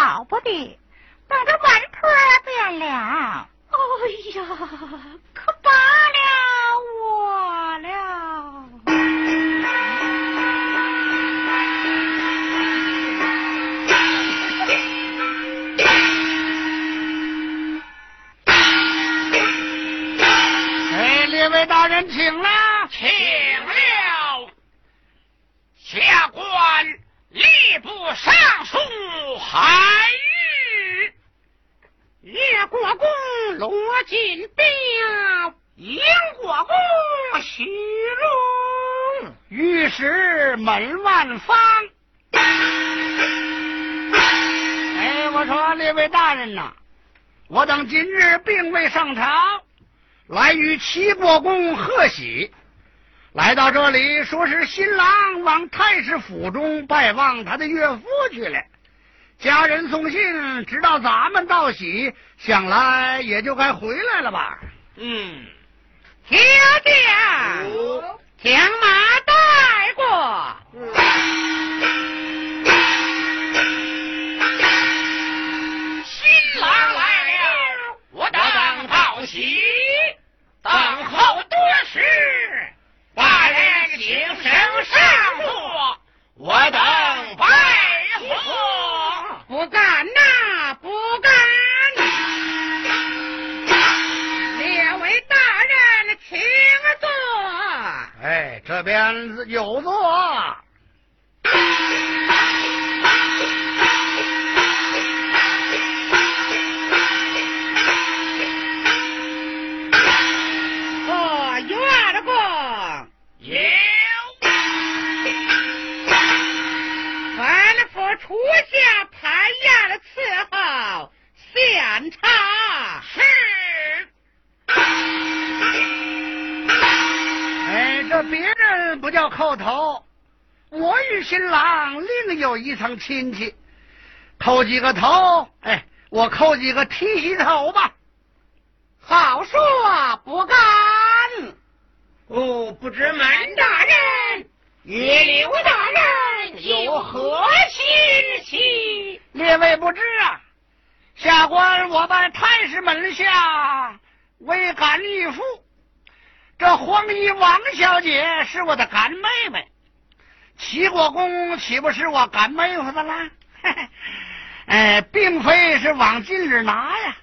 了不得，等着碗腿变了。哎呀，可罢了我了。哎，列位大人，请了。请了，下官吏部尚书韩愈，越国公罗金彪，英国公徐龙，御史门万方。哎，我说列位大人呐，我等今日并未上朝，来与齐国公贺喜。来到这里，说是新郎往太师府中拜望他的岳父去了。家人送信，知道咱们道喜，想来也就该回来了吧。嗯，小将将马带过。新郎来了，我等道喜，等候多时。请升上座，我等拜贺。不敢呐，不敢！列位大人，请坐。哎，这边有座。哦，院吩咐初下排宴的伺候，献茶。是哎，这别人不叫叩头，我与新郎另有一层亲戚，叩几个头，哎，我叩几个剃须头吧。好说不敢。哦，不知满大人与刘大人有何亲戚？列位不知啊，下官我拜太师门下为干义父，这黄衣王小姐是我的干妹妹，齐国公岂不是我干妹夫的啦？哎，并非是往近日拿呀，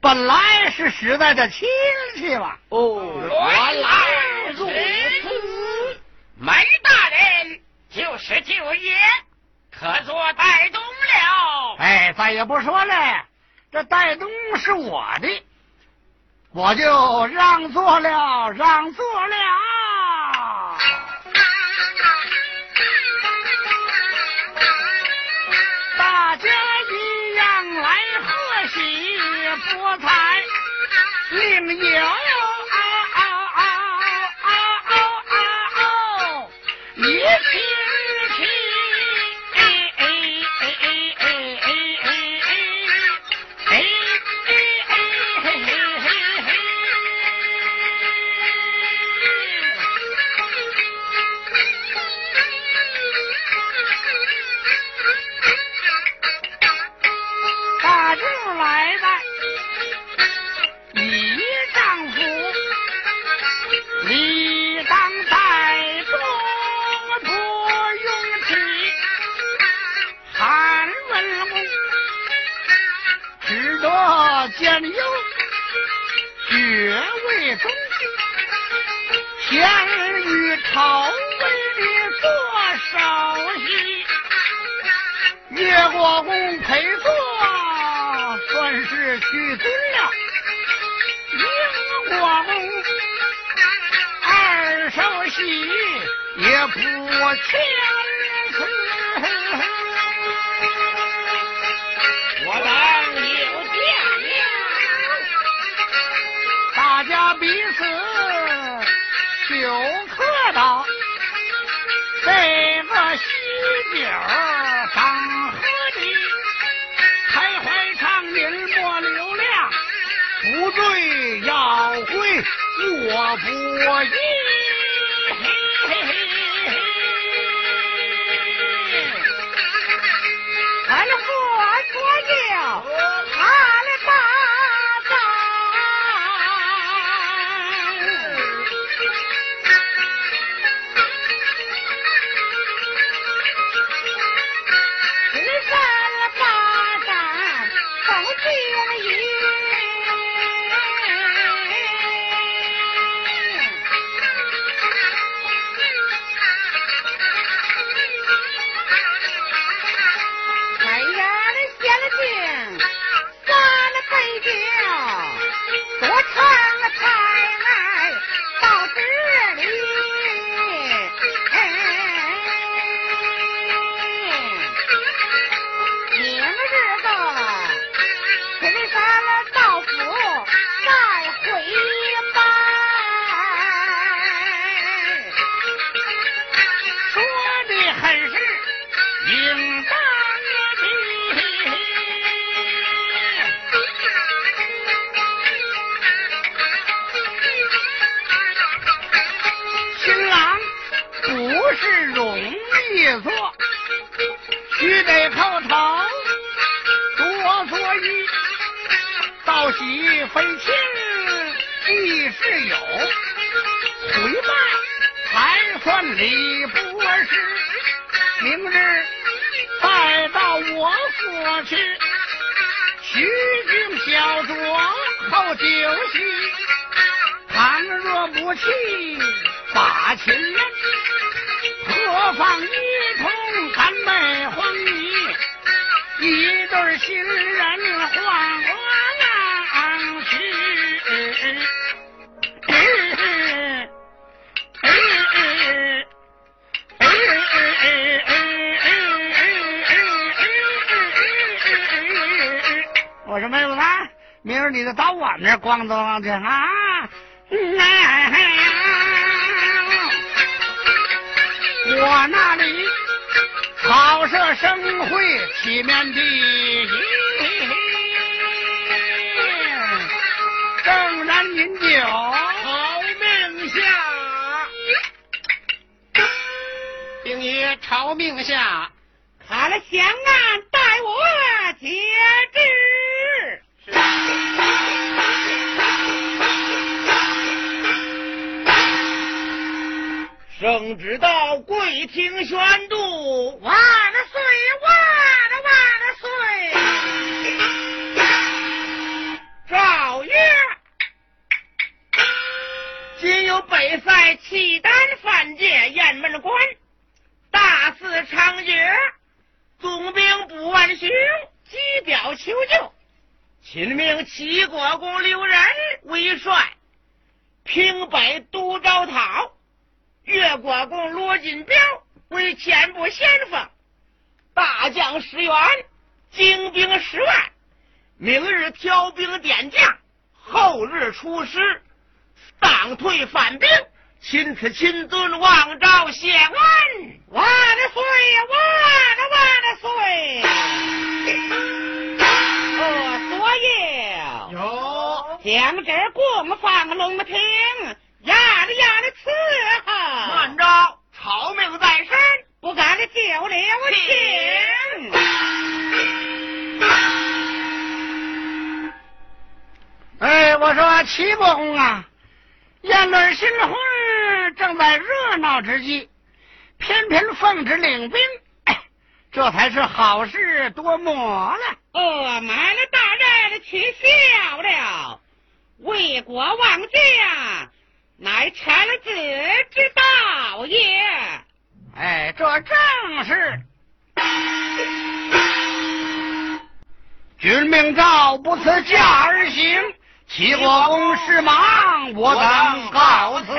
本来是实在的亲戚嘛。哦，原来如此。梅大人就是舅爷，可做带东了。哎，再也不说了，这带东是我的，我就让座了，让座了。大家一样来贺喜，博彩另有来的，你丈夫，理当在中不用气。韩文公只得兼优，爵位中，先于朝为里做首席。岳国公陪你也不谦辞。我等有见了。大家彼此非亲亦是友，回拜还算礼不？光东的啊，我那里好设生会体面的，正然饮酒，好命下，并以朝命下，圣旨到贵厅宣读，万岁万万岁！诏曰：今有北塞契丹犯界雁门关，大肆猖獗，总兵卜万雄急表求救，秦命齐国公刘仁为帅，平北都招讨。越国公罗金彪为前部先锋，大将石元，精兵十万。明日调兵点将，后日出师，当退反兵，钦此亲尊望召谢恩。万岁！万万岁！我所有有将这供放龙庭。呀的呀的伺候，不敢的救了我情。哎，我说齐国公啊，言论新婚正在热闹之际，偏偏奉旨领兵，哎，这才是好事多磨了。呃，满了大人取笑了，为国王家。乃臣子之道也。哎，这正是。君命诏不辞驾而行，齐国公事忙，我等告辞。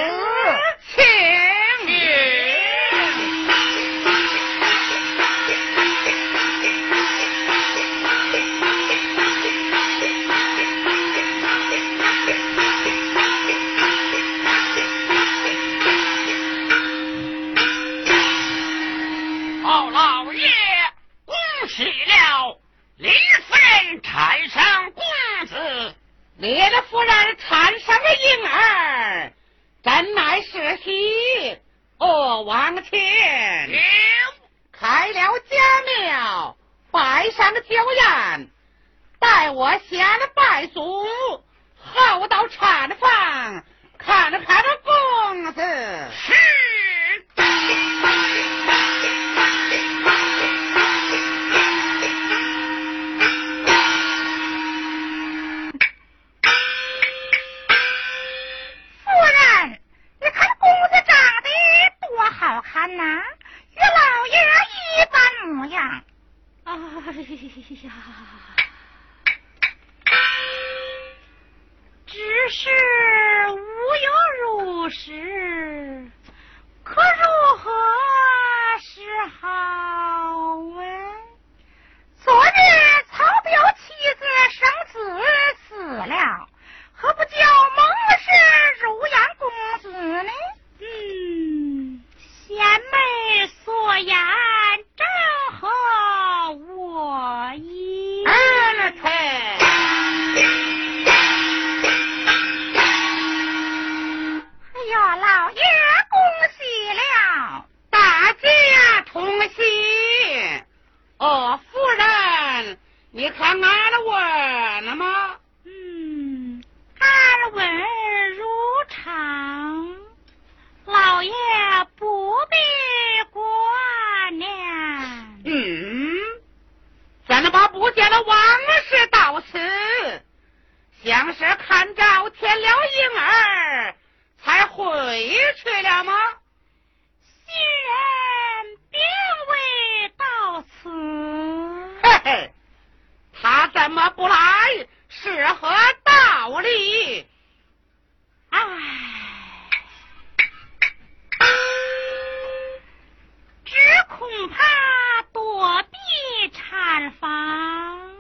俺的问了吗？嗯，耳闻如常，老爷不必挂念。嗯，咱们把不见的往事到此，像是看着添了婴儿才回去了吗？新人并未到此。嘿嘿，他怎么不来？是何道理？唉，只恐怕躲避产房，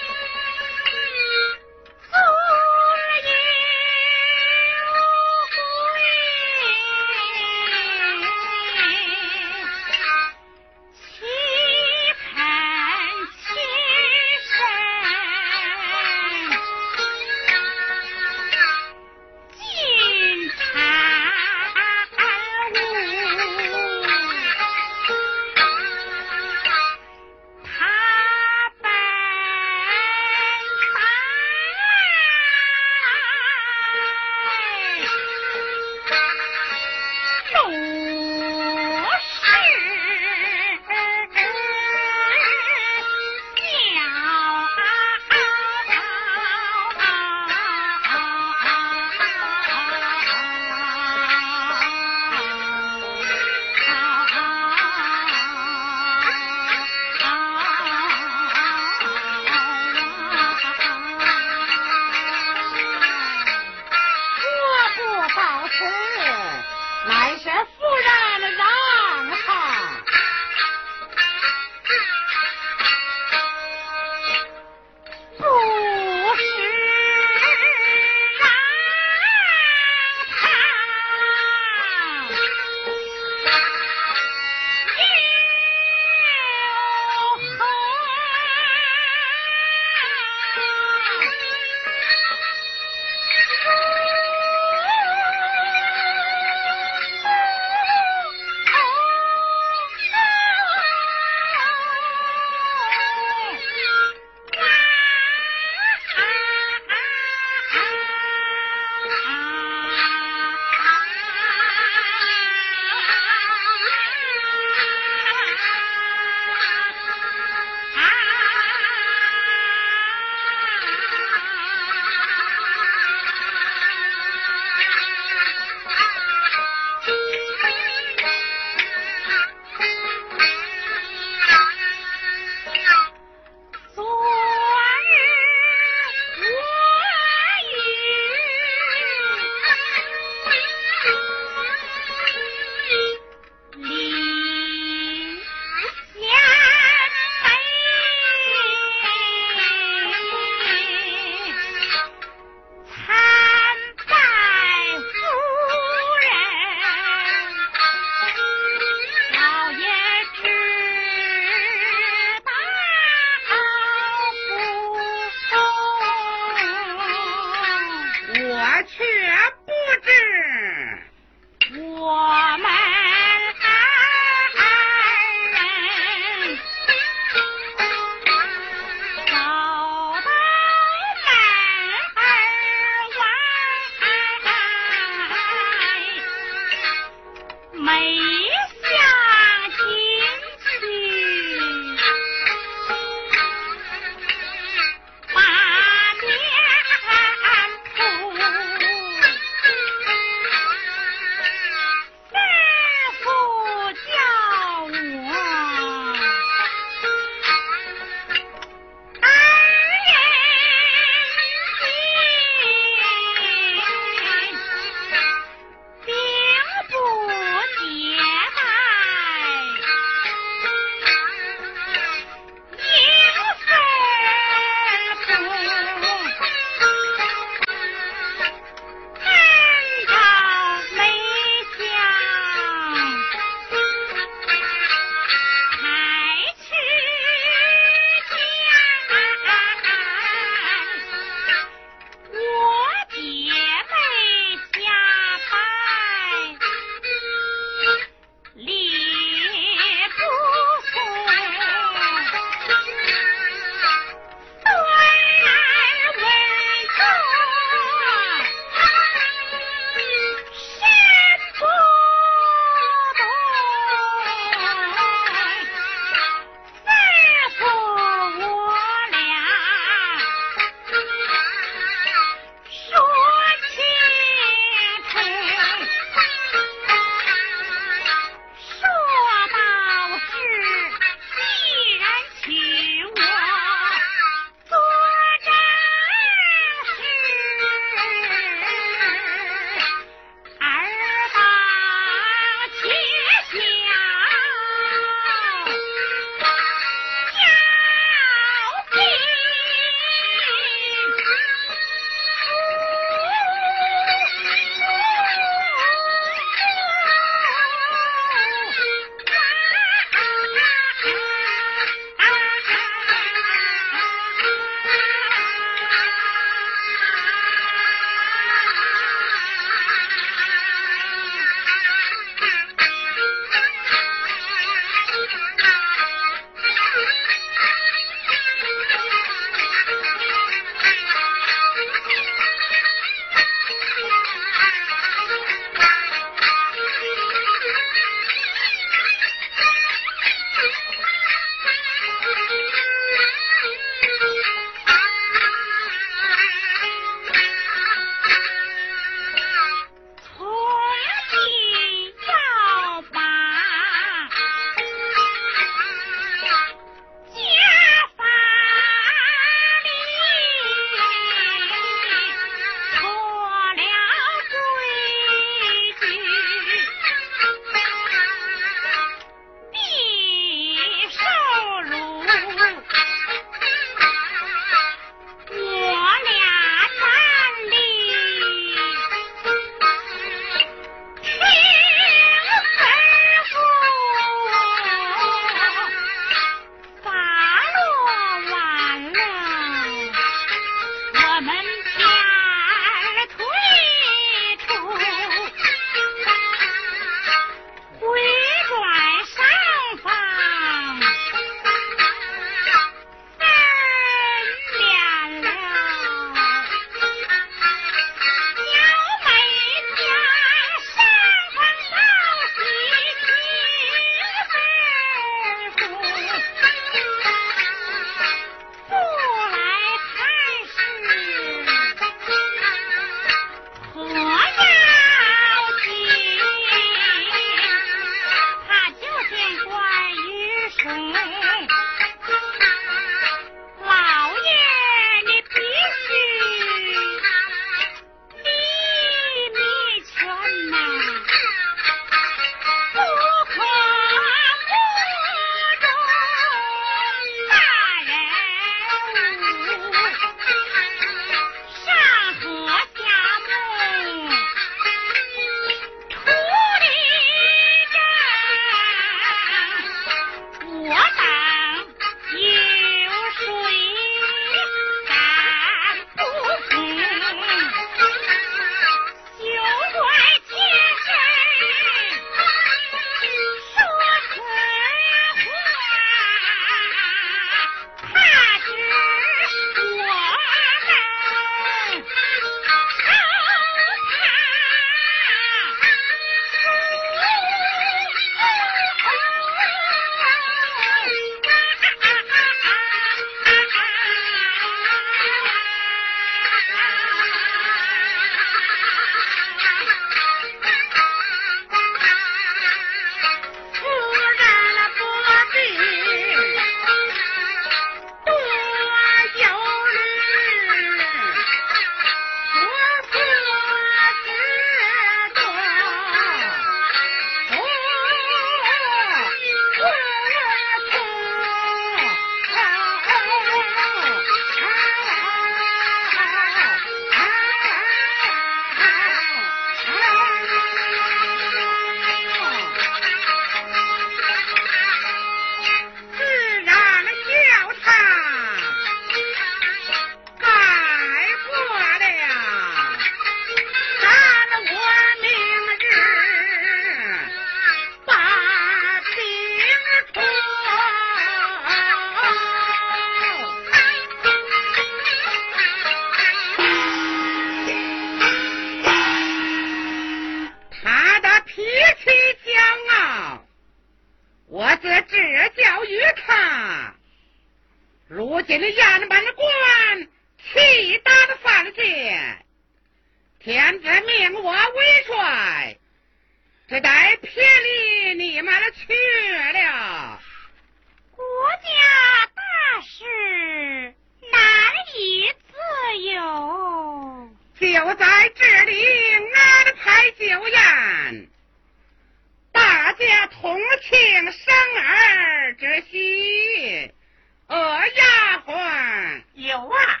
有啊，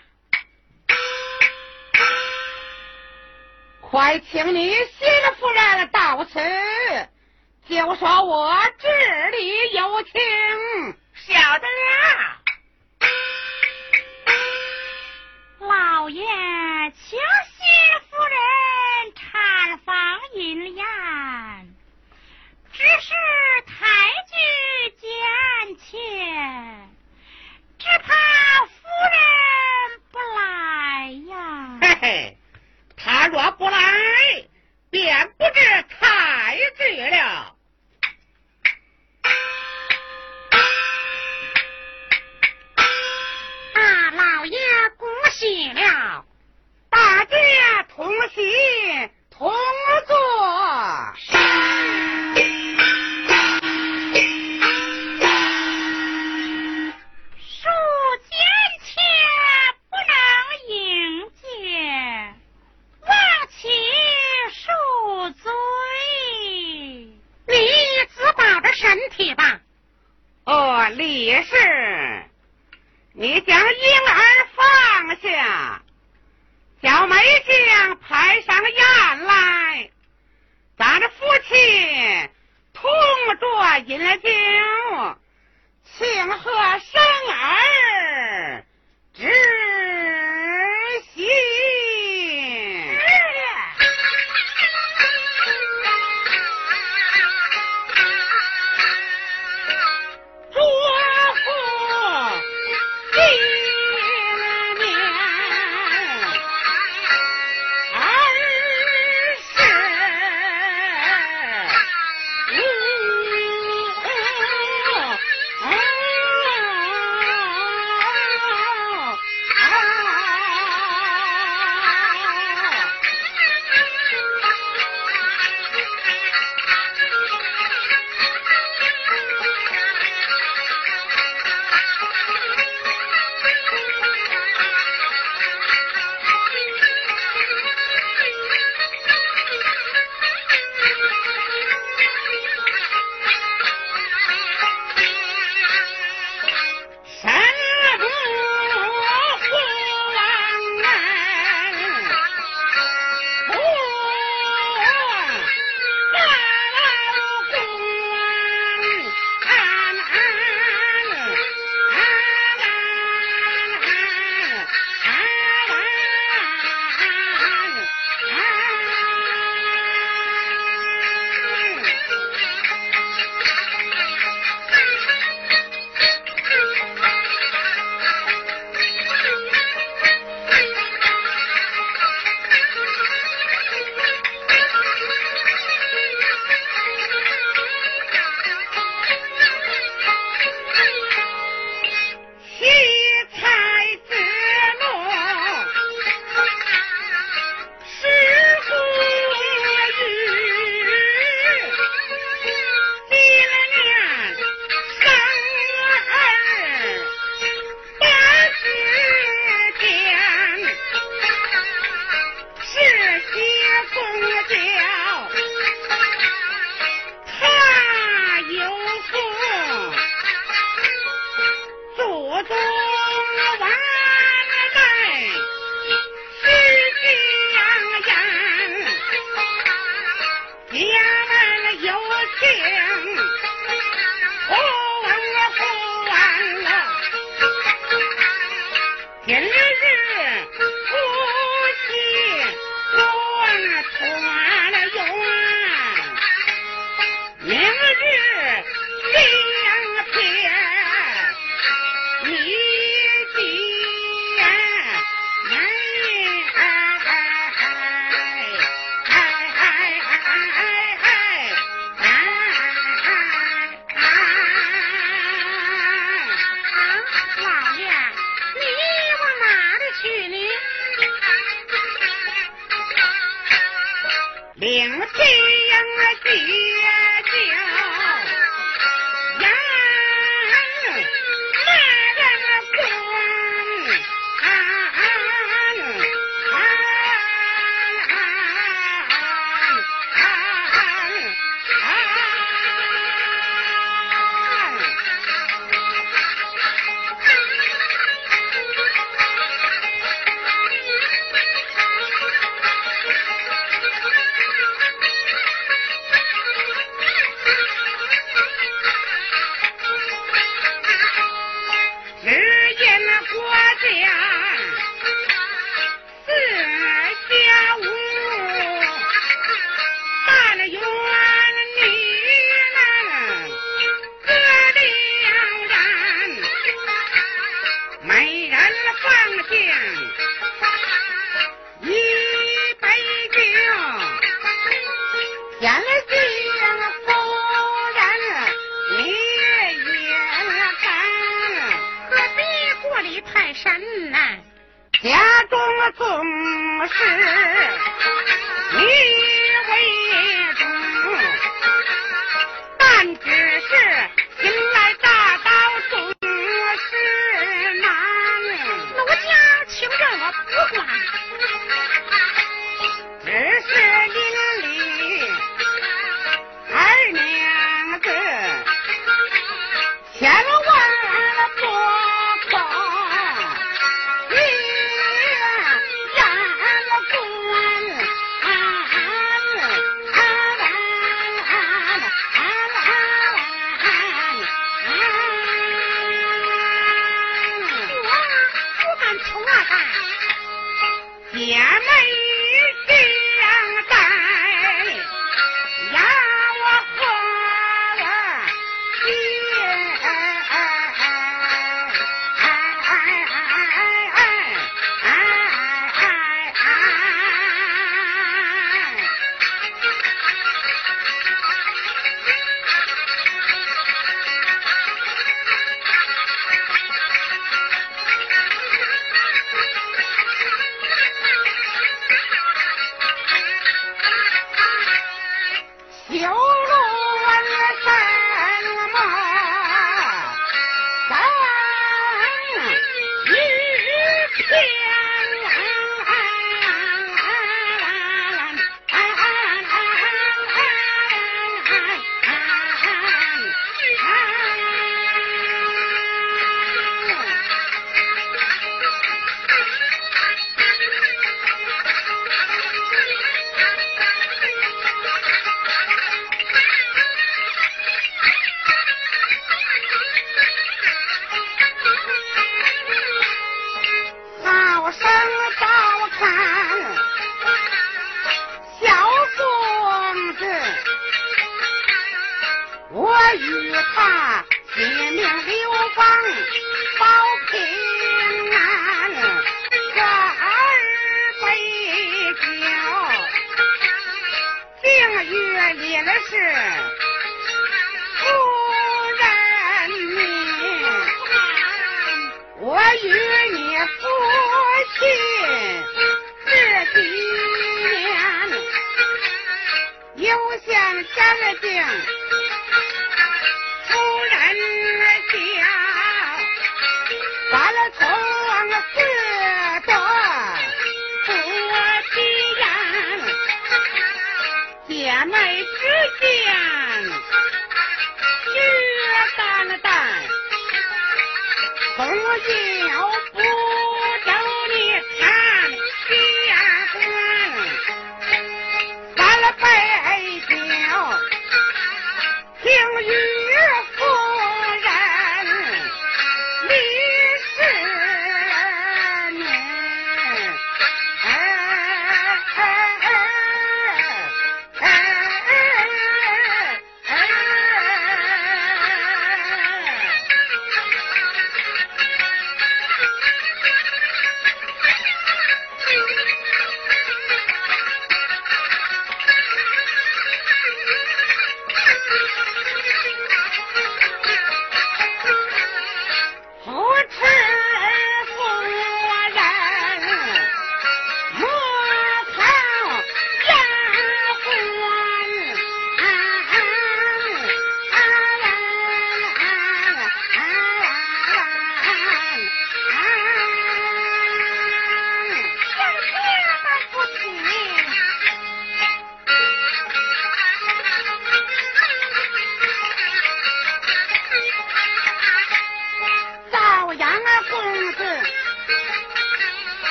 快请你新夫人到此，就说我这里有请。晓得了。老爷，请新夫人产房饮宴，只是抬举见妾，只怕夫人不来呀。嘿嘿，若不来，便不知抬举了。大，老爷恭喜了！大家同喜同也是，你将婴儿放下，小梅将派上宴来，咱这夫妻同桌饮酒，庆贺生儿之非是你。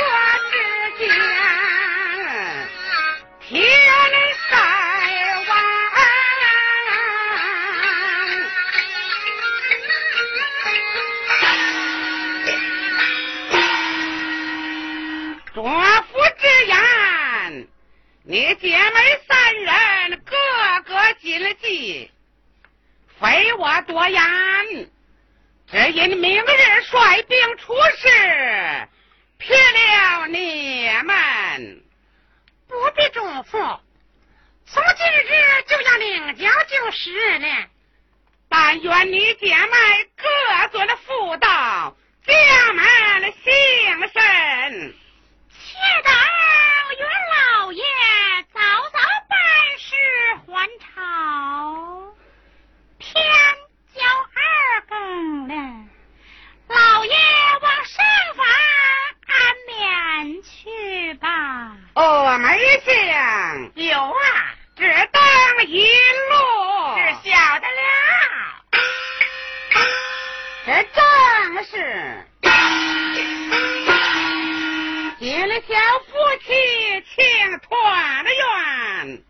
我只见天在望，主夫之言，你姐妹三人个个进了计，非我多言，只因明日率兵出事。谢了你们，不必嘱咐。从今日就要领教就是了。但愿你姐妹各做了妇道，家门兴盛。有啊，只当一路，是晓得了。这正是结了小夫妻，情团圆。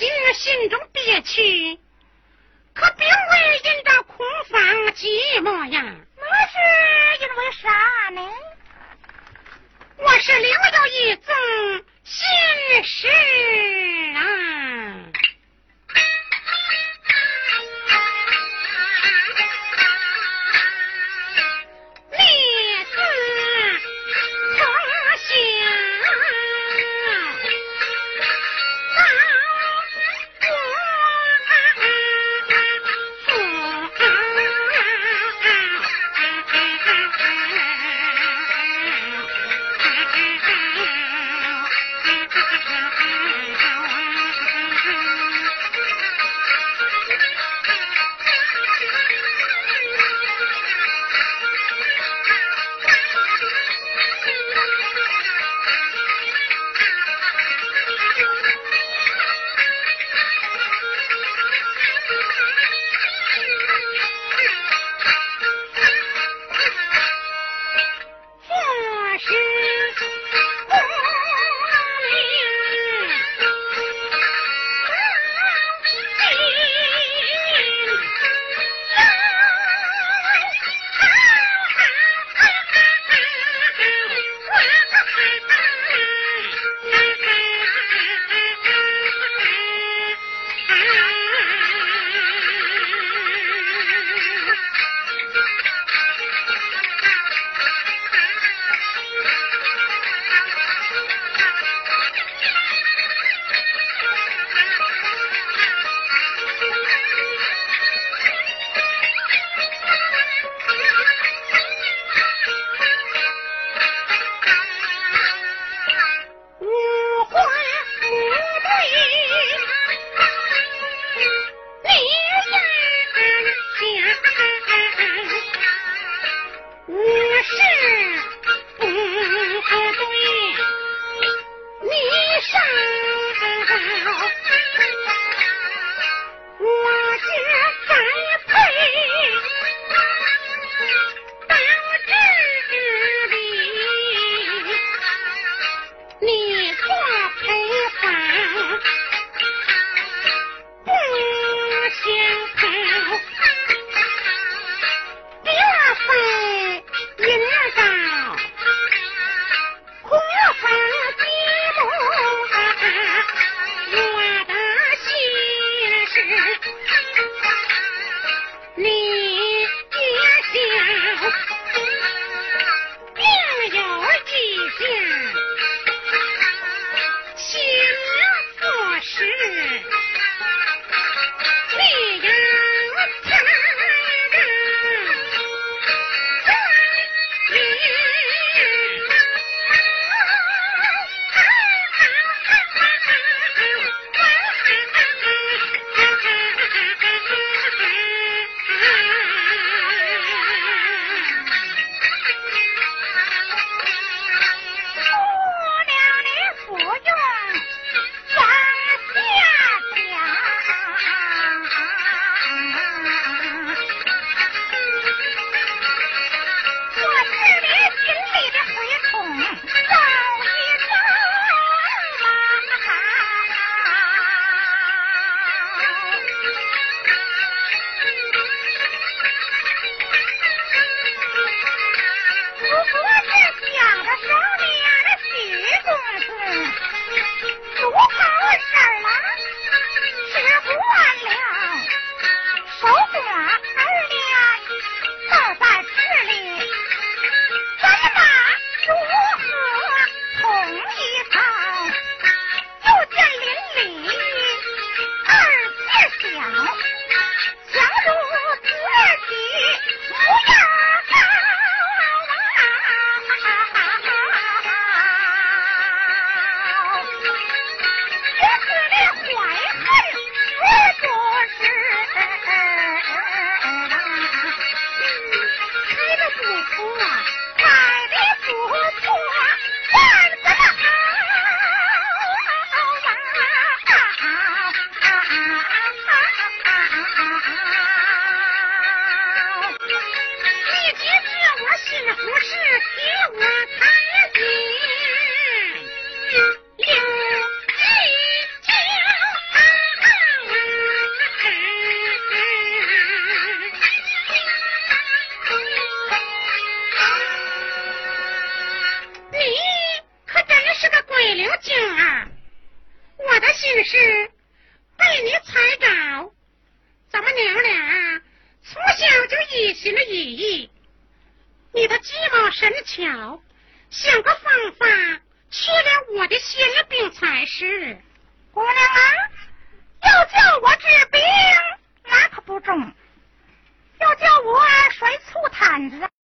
今日心中憋屈可并未因着空房寂寞呀。那是因为啥呢？我是留有一种心事啊。